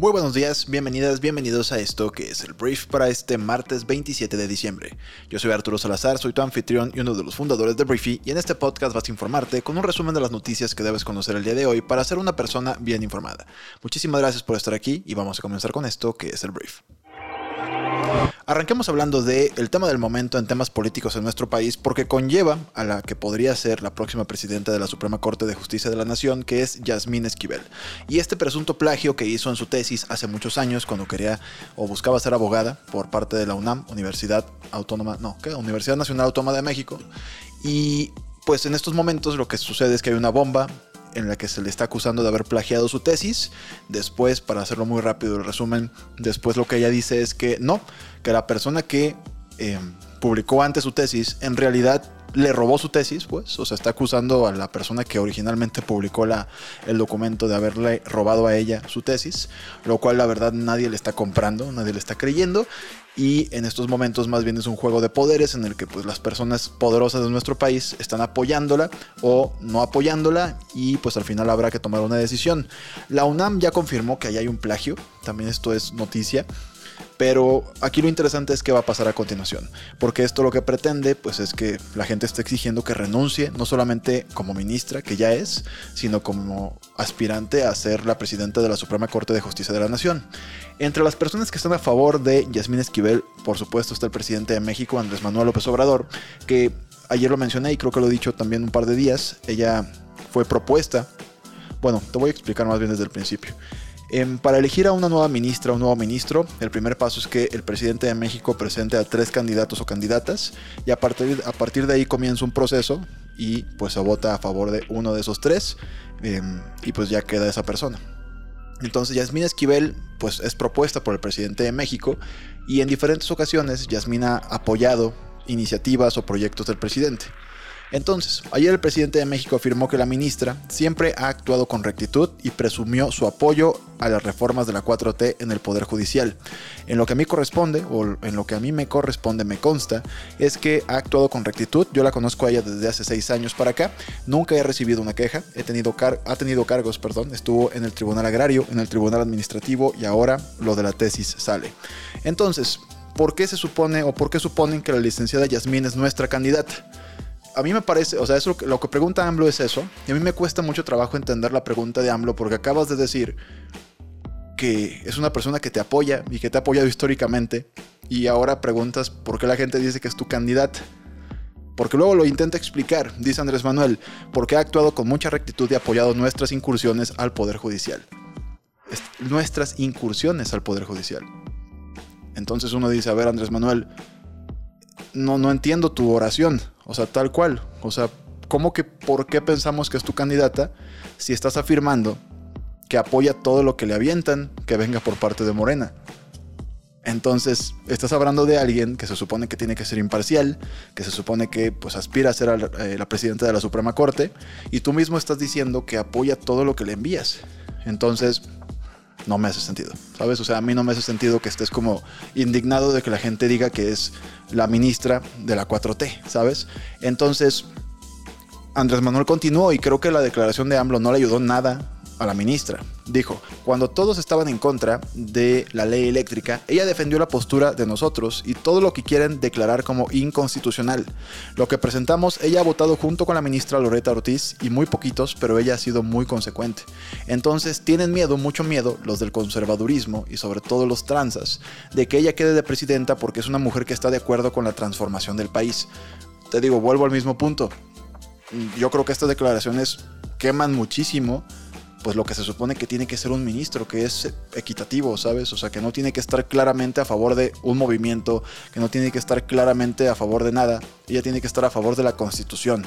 Muy buenos días, bienvenidas, bienvenidos a esto que es el brief para este martes 27 de diciembre. Yo soy Arturo Salazar, soy tu anfitrión y uno de los fundadores de Briefy y en este podcast vas a informarte con un resumen de las noticias que debes conocer el día de hoy para ser una persona bien informada. Muchísimas gracias por estar aquí y vamos a comenzar con esto que es el brief. Arranquemos hablando del el tema del momento en temas políticos en nuestro país porque conlleva a la que podría ser la próxima presidenta de la Suprema Corte de Justicia de la Nación, que es Yasmín Esquivel. Y este presunto plagio que hizo en su tesis hace muchos años cuando quería o buscaba ser abogada por parte de la UNAM, Universidad Autónoma, no. Universidad Nacional Autónoma de México. Y pues en estos momentos lo que sucede es que hay una bomba en la que se le está acusando de haber plagiado su tesis. Después, para hacerlo muy rápido el resumen, después lo que ella dice es que no, que la persona que eh, publicó antes su tesis en realidad le robó su tesis, pues, o sea, está acusando a la persona que originalmente publicó la, el documento de haberle robado a ella su tesis, lo cual la verdad nadie le está comprando, nadie le está creyendo, y en estos momentos más bien es un juego de poderes en el que pues las personas poderosas de nuestro país están apoyándola o no apoyándola y pues al final habrá que tomar una decisión. La UNAM ya confirmó que ahí hay un plagio, también esto es noticia. Pero aquí lo interesante es qué va a pasar a continuación, porque esto lo que pretende pues es que la gente está exigiendo que renuncie, no solamente como ministra, que ya es, sino como aspirante a ser la presidenta de la Suprema Corte de Justicia de la Nación. Entre las personas que están a favor de Yasmín Esquivel, por supuesto está el presidente de México, Andrés Manuel López Obrador, que ayer lo mencioné y creo que lo he dicho también un par de días, ella fue propuesta, bueno, te voy a explicar más bien desde el principio. Em, para elegir a una nueva ministra o un nuevo ministro, el primer paso es que el presidente de México presente a tres candidatos o candidatas y a partir, a partir de ahí comienza un proceso y pues se vota a favor de uno de esos tres em, y pues ya queda esa persona. Entonces Yasmina Esquivel pues es propuesta por el presidente de México y en diferentes ocasiones Yasmina ha apoyado iniciativas o proyectos del presidente. Entonces, ayer el presidente de México afirmó que la ministra siempre ha actuado con rectitud y presumió su apoyo a las reformas de la 4T en el Poder Judicial. En lo que a mí corresponde, o en lo que a mí me corresponde, me consta, es que ha actuado con rectitud. Yo la conozco a ella desde hace seis años para acá. Nunca he recibido una queja. He tenido ha tenido cargos, perdón. Estuvo en el Tribunal Agrario, en el Tribunal Administrativo y ahora lo de la tesis sale. Entonces, ¿por qué se supone o por qué suponen que la licenciada Yasmín es nuestra candidata? A mí me parece, o sea, eso, lo que pregunta AMLO es eso. Y a mí me cuesta mucho trabajo entender la pregunta de AMLO porque acabas de decir que es una persona que te apoya y que te ha apoyado históricamente. Y ahora preguntas por qué la gente dice que es tu candidata. Porque luego lo intenta explicar, dice Andrés Manuel, porque ha actuado con mucha rectitud y apoyado nuestras incursiones al Poder Judicial. Nuestras incursiones al Poder Judicial. Entonces uno dice, a ver Andrés Manuel, no, no entiendo tu oración. O sea, tal cual. O sea, ¿cómo que por qué pensamos que es tu candidata si estás afirmando que apoya todo lo que le avientan que venga por parte de Morena? Entonces, estás hablando de alguien que se supone que tiene que ser imparcial, que se supone que pues aspira a ser eh, la presidenta de la Suprema Corte, y tú mismo estás diciendo que apoya todo lo que le envías. Entonces, no me hace sentido, ¿sabes? O sea, a mí no me hace sentido que estés como indignado de que la gente diga que es la ministra de la 4T, ¿sabes? Entonces, Andrés Manuel continuó y creo que la declaración de AMLO no le ayudó nada a la ministra. Dijo, cuando todos estaban en contra de la ley eléctrica, ella defendió la postura de nosotros y todo lo que quieren declarar como inconstitucional. Lo que presentamos, ella ha votado junto con la ministra Loreta Ortiz y muy poquitos, pero ella ha sido muy consecuente. Entonces tienen miedo, mucho miedo, los del conservadurismo y sobre todo los transas, de que ella quede de presidenta porque es una mujer que está de acuerdo con la transformación del país. Te digo, vuelvo al mismo punto. Yo creo que estas declaraciones queman muchísimo pues lo que se supone que tiene que ser un ministro, que es equitativo, ¿sabes? O sea, que no tiene que estar claramente a favor de un movimiento, que no tiene que estar claramente a favor de nada, ella tiene que estar a favor de la constitución.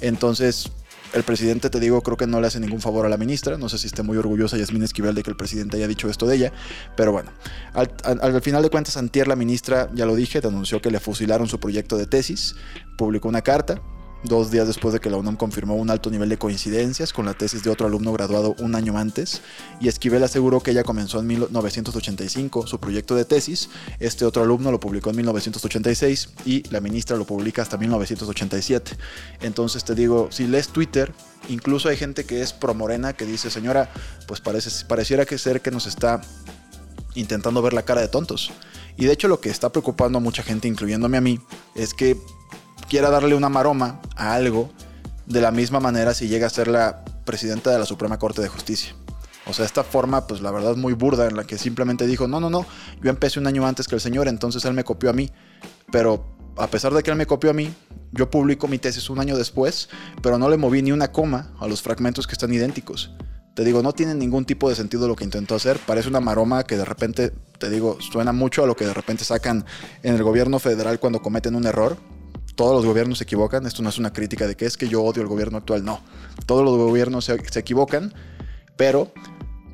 Entonces, el presidente, te digo, creo que no le hace ningún favor a la ministra. No sé si esté muy orgullosa Yasmín Esquivel de que el presidente haya dicho esto de ella. Pero bueno, al, al, final de cuentas, Antier, la ministra, ya lo dije, denunció que le fusilaron su proyecto de tesis, publicó una carta dos días después de que la UNAM confirmó un alto nivel de coincidencias con la tesis de otro alumno graduado un año antes, y Esquivel aseguró que ella comenzó en 1985 su proyecto de tesis, este otro alumno lo publicó en 1986 y la ministra lo publica hasta 1987. Entonces te digo, si lees Twitter, incluso hay gente que es pro morena que dice, señora, pues parece, pareciera que ser que nos está intentando ver la cara de tontos. Y de hecho lo que está preocupando a mucha gente, incluyéndome a mí, es que quiera darle una maroma a algo de la misma manera si llega a ser la presidenta de la Suprema Corte de Justicia. O sea, esta forma, pues la verdad muy burda, en la que simplemente dijo, no, no, no, yo empecé un año antes que el señor, entonces él me copió a mí. Pero a pesar de que él me copió a mí, yo publico mi tesis un año después, pero no le moví ni una coma a los fragmentos que están idénticos. Te digo, no tiene ningún tipo de sentido lo que intentó hacer. Parece una maroma que de repente, te digo, suena mucho a lo que de repente sacan en el gobierno federal cuando cometen un error todos los gobiernos se equivocan. Esto no es una crítica de que es que yo odio el gobierno actual. No, todos los gobiernos se, equivocan, pero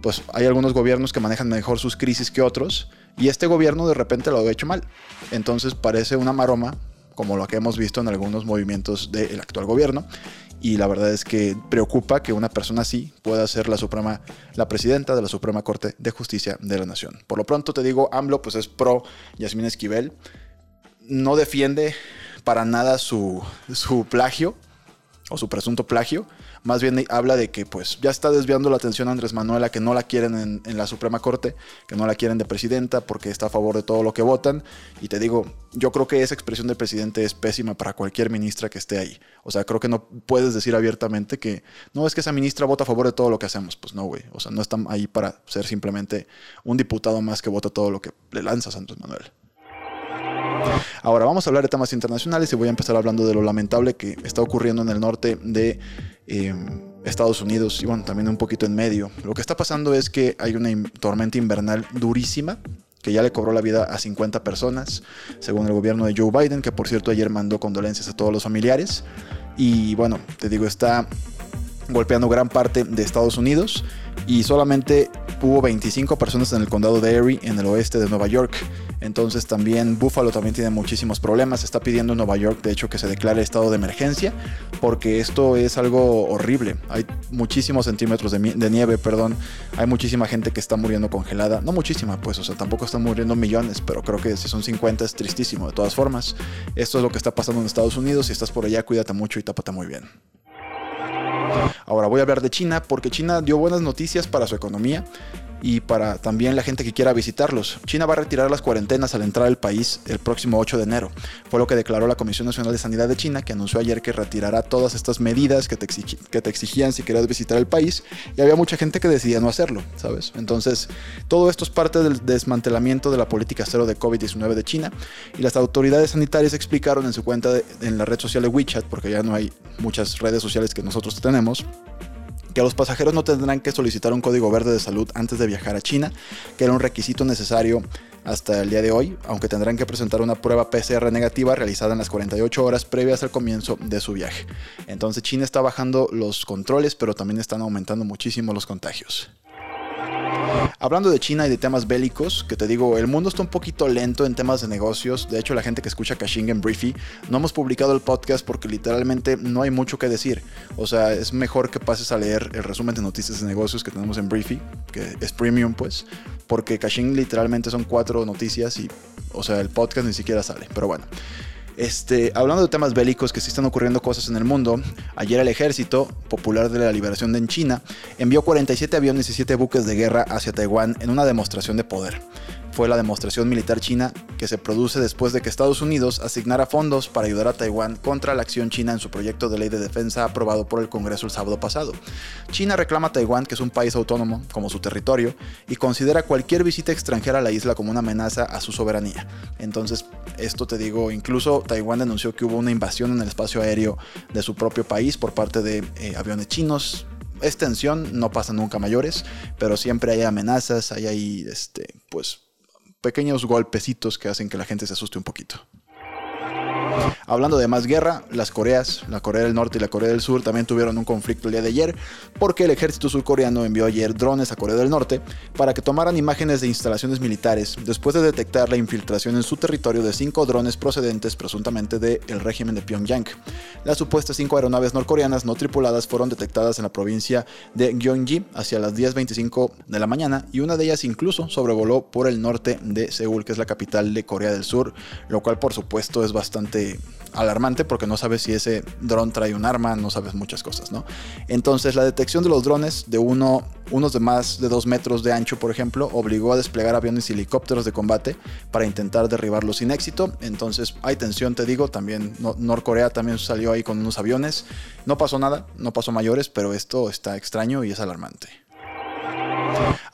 pues hay algunos gobiernos que manejan mejor sus crisis que otros y este gobierno de repente lo ha hecho mal. Entonces parece una maroma, como lo que hemos visto en algunos movimientos del actual gobierno. Y la verdad es que preocupa que una persona así pueda ser la Suprema, la presidenta de la Suprema Corte de Justicia de la Nación. Por lo pronto te digo, AMLO pues es pro Yasmín Esquivel. No defiende para nada su, plagio o su presunto plagio. Más bien habla de que pues ya está desviando la atención a Andrés Manuel a que no la quieren en, la Suprema Corte, que no la quieren de presidenta porque está a favor de todo lo que votan. Y te digo, yo creo que esa expresión del presidente es pésima para cualquier ministra que esté ahí. O sea, creo que no puedes decir abiertamente que no es que esa ministra vota a favor de todo lo que hacemos. Pues no, güey. O sea, no están ahí para ser simplemente un diputado más que vota todo lo que le lanzas a Andrés Manuel. Ahora vamos a hablar de temas internacionales y voy a empezar hablando de lo lamentable que está ocurriendo en el norte de eh, Estados Unidos y bueno, también un poquito en medio. Lo que está pasando es que hay una tormenta invernal durísima que ya le cobró la vida a 50 personas, según el gobierno de Joe Biden, que por cierto ayer mandó condolencias a todos los familiares. Y bueno, te digo, está golpeando gran parte de Estados Unidos y solamente hubo 25 personas en el condado de Erie, en el oeste de Nueva York. Entonces también Buffalo también tiene muchísimos problemas. Está pidiendo en Nueva York, de hecho, que se declare estado de emergencia, porque esto es algo horrible. Hay muchísimos centímetros de, nieve, perdón. Hay muchísima gente que está muriendo congelada. No muchísima, pues, o sea, tampoco están muriendo millones, pero creo que si son 50 es tristísimo. De todas formas, esto es lo que está pasando en Estados Unidos. Si estás por allá, cuídate mucho y tápate muy bien. Ahora voy a hablar de China porque China dio buenas noticias para su economía y para también la gente que quiera visitarlos. China va a retirar las cuarentenas al entrar al país el próximo 8 de enero. Fue lo que declaró la Comisión Nacional de Sanidad de China, que anunció ayer que retirará todas estas medidas que te, que te exigían si querías visitar el país. Y había mucha gente que decidía no hacerlo, ¿sabes? Entonces, todo esto es parte del desmantelamiento de la política cero de COVID-19 de China. Y las autoridades sanitarias explicaron en su cuenta en la red social de WeChat, porque ya no hay muchas redes sociales que nosotros tenemos, que los pasajeros no tendrán que solicitar un código verde de salud antes de viajar a China, que era un requisito necesario hasta el día de hoy, aunque tendrán que presentar una prueba PCR negativa realizada en las 48 horas previas al comienzo de su viaje. Entonces China está bajando los controles, pero también están aumentando muchísimo los contagios. Hablando de China y de temas bélicos, que te digo, el mundo está un poquito lento en temas de negocios. De hecho, la gente que escucha Kashing en Briefy, no hemos publicado el podcast porque literalmente no hay mucho que decir. O sea, es mejor que pases a leer el resumen de noticias de negocios que tenemos en Briefy, que es premium, pues, porque Kashing literalmente son cuatro noticias y, o sea, el podcast ni siquiera sale. Pero bueno. Este, hablando de temas bélicos que sí están ocurriendo cosas en el mundo, ayer el ejército popular de la liberación de China envió 47 aviones y 7 buques de guerra hacia Taiwán en una demostración de poder fue la demostración militar china que se produce después de que Estados Unidos asignara fondos para ayudar a Taiwán contra la acción china en su proyecto de ley de defensa aprobado por el Congreso el sábado pasado. China reclama a Taiwán, que es un país autónomo, como su territorio, y considera cualquier visita extranjera a la isla como una amenaza a su soberanía. Entonces, esto te digo, incluso Taiwán denunció que hubo una invasión en el espacio aéreo de su propio país por parte de eh, aviones chinos, es tensión, no pasa nunca mayores, pero siempre hay amenazas, hay ahí, este, pues, pequeños golpecitos que hacen que la gente se asuste un poquito. Hablando de más guerra, las Coreas, la Corea del Norte y la Corea del Sur también tuvieron un conflicto el día de ayer porque el ejército surcoreano envió ayer drones a Corea del Norte para que tomaran imágenes de instalaciones militares después de detectar la infiltración en su territorio de cinco drones procedentes presuntamente del régimen de Pyongyang. Las supuestas cinco aeronaves norcoreanas no tripuladas fueron detectadas en la provincia de Gyeonggi hacia las 10.25 de la mañana y una de ellas incluso sobrevoló por el norte de Seúl, que es la capital de Corea del Sur, lo cual por supuesto es bastante alarmante porque no sabes si ese dron trae un arma, no sabes muchas cosas, ¿no? Entonces la detección de los drones de uno, unos de más de dos metros de ancho, por ejemplo, obligó a desplegar aviones y helicópteros de combate para intentar derribarlos sin éxito. Entonces hay tensión, te digo, también Norcorea también salió ahí con unos aviones. No pasó nada, no pasó mayores, pero esto está extraño y es alarmante.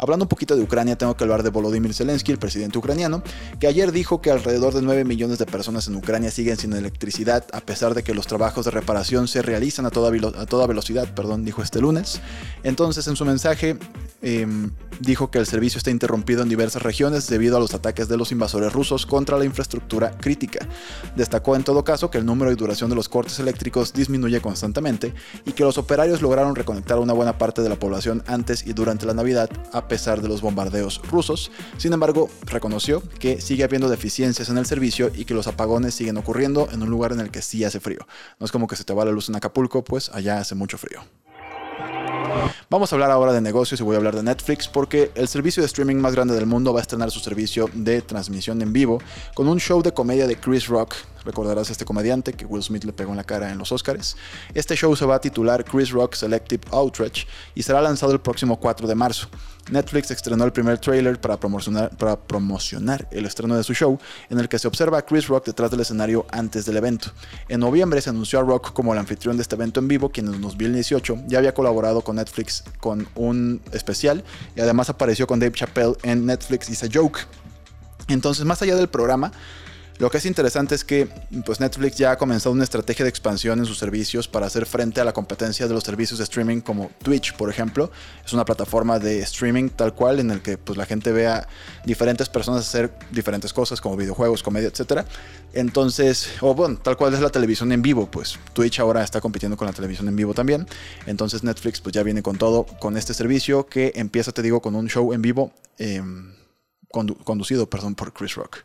Hablando un poquito de Ucrania, tengo que hablar de Volodymyr Zelensky, el presidente ucraniano, que ayer dijo que alrededor de 9 millones de personas en Ucrania siguen sin electricidad, a pesar de que los trabajos de reparación se realizan a toda, a toda velocidad, perdón, dijo este lunes. Entonces, en su mensaje, Em, dijo que el servicio está interrumpido en diversas regiones debido a los ataques de los invasores rusos contra la infraestructura crítica. Destacó en todo caso que el número y duración de los cortes eléctricos disminuye constantemente y que los operarios lograron reconectar a una buena parte de la población antes y durante la Navidad pesar de los bombardeos rusos. Sin embargo, reconoció que sigue habiendo deficiencias en el servicio y que los apagones siguen ocurriendo en un lugar en el que sí hace frío. No es como que se te va la luz en Acapulco, pues allá hace mucho frío. Vamos a hablar ahora de negocios y voy a hablar de Netflix porque el servicio de streaming más grande del mundo va a estrenar su servicio de transmisión en vivo con un show de comedia de Chris Rock Recordarás a este comediante que Will Smith le pegó en la cara en los Oscars. Este show se va a titular Chris Rock Selective Outrage y será lanzado el próximo 4 de marzo. Netflix estrenó el primer trailer para promocionar, para promocionar el estreno de su show, en el que se observa a Chris Rock detrás del escenario antes del evento. En noviembre se anunció a Rock como el anfitrión de este evento en vivo, quien en 2018 ya había colaborado con Netflix con un especial y además apareció con Dave Chappelle en Netflix Is a Joke. Entonces, más allá del programa, lo que es interesante es que pues Netflix ya ha comenzado una estrategia de expansión en sus servicios para hacer frente a la competencia de los servicios de streaming como Twitch, por ejemplo. Es una plataforma de streaming tal cual en el que pues, la gente vea diferentes personas hacer diferentes cosas como videojuegos, comedia, etc. Entonces, o bueno, tal cual es la televisión en vivo, pues Twitch ahora está compitiendo con la televisión en vivo también. Entonces Netflix pues ya viene con todo, con este servicio que empieza, te digo, con un show en vivo em, conducido, perdón, por Chris Rock.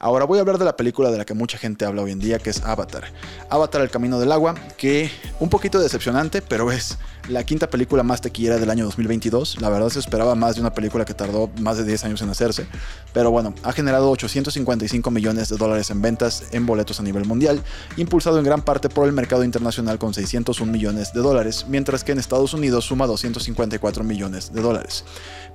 Ahora voy a hablar de la película de la que mucha gente habla hoy en día, que es Avatar. Avatar, el camino del agua, que un poquito decepcionante, pero es la quinta película más tequillera del año 2022. La verdad se esperaba más de una película que tardó más de 10 años en hacerse. Pero bueno, ha generado 855 millones de dólares en ventas en boletos a nivel mundial, impulsado en gran parte por el mercado internacional con 601 millones de dólares, mientras que en Estados Unidos suma 254 millones de dólares.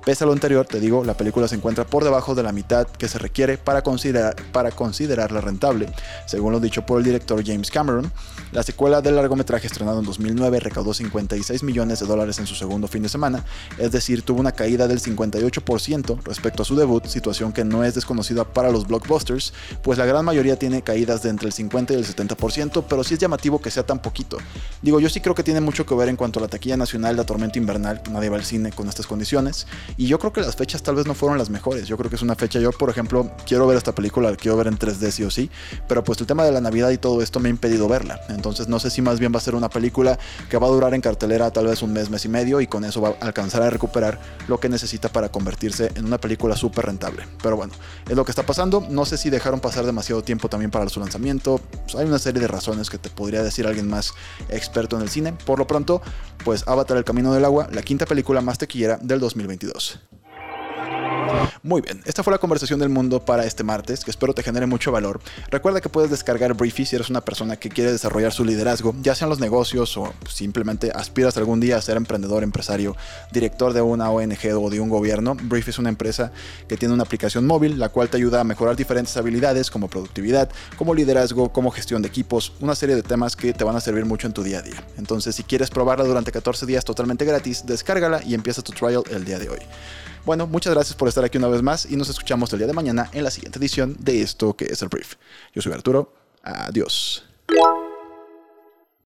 Pese a lo anterior, te digo, la película se encuentra por debajo de la mitad que se requiere para, considerar, para considerarla rentable. Según lo dicho por el director James Cameron, la secuela del largometraje estrenado en 2009 recaudó 56 millones de dólares en su segundo fin de semana, es decir, tuvo una caída del 58% respecto a su debut, situación que no es desconocida para los blockbusters, pues la gran mayoría tiene caídas de entre el 50 y el 70%, pero sí es llamativo que sea tan poquito. Digo, yo sí creo que tiene mucho que ver en cuanto a la taquilla nacional de Tormenta Invernal, nadie va al cine con estas condiciones, y yo creo que las fechas tal vez no fueron las mejores. Yo creo que es una fecha, yo por ejemplo, quiero ver esta película, la quiero ver en 3D sí o sí, pero pues el tema de la Navidad y todo esto me ha impedido verla. Entonces no sé si más bien va a ser una película que va a durar en cartelera tal vez un mes, mes y medio y con eso va a alcanzar a recuperar lo que necesita para convertirse en una película súper rentable. Pero bueno, es lo que está pasando. No sé si dejaron pasar demasiado tiempo también para su lanzamiento. Pues, hay una serie de razones que te podría decir alguien más experto en el cine. Por lo pronto, pues Avatar el Camino del Agua, la quinta película más tequillera del 2022. Muy bien, esta fue la conversación del mundo para este martes, que espero te genere mucho valor. Recuerda que puedes descargar Briefy si eres una persona que quiere desarrollar su liderazgo, ya sea en los negocios o simplemente aspiras algún día a ser emprendedor, empresario, director de una ONG o de un gobierno. Briefy es una empresa que tiene una aplicación móvil, la cual te ayuda a mejorar diferentes habilidades como productividad, como liderazgo, como gestión de equipos, una serie de temas que te van a servir mucho en tu día a día. Entonces, si quieres probarla durante 14 días totalmente gratis, descárgala y empieza tu trial el día de hoy. Bueno, muchas gracias por estar aquí una vez más y nos escuchamos el día de mañana en la siguiente edición de esto que es el brief. Yo soy Arturo. Adiós.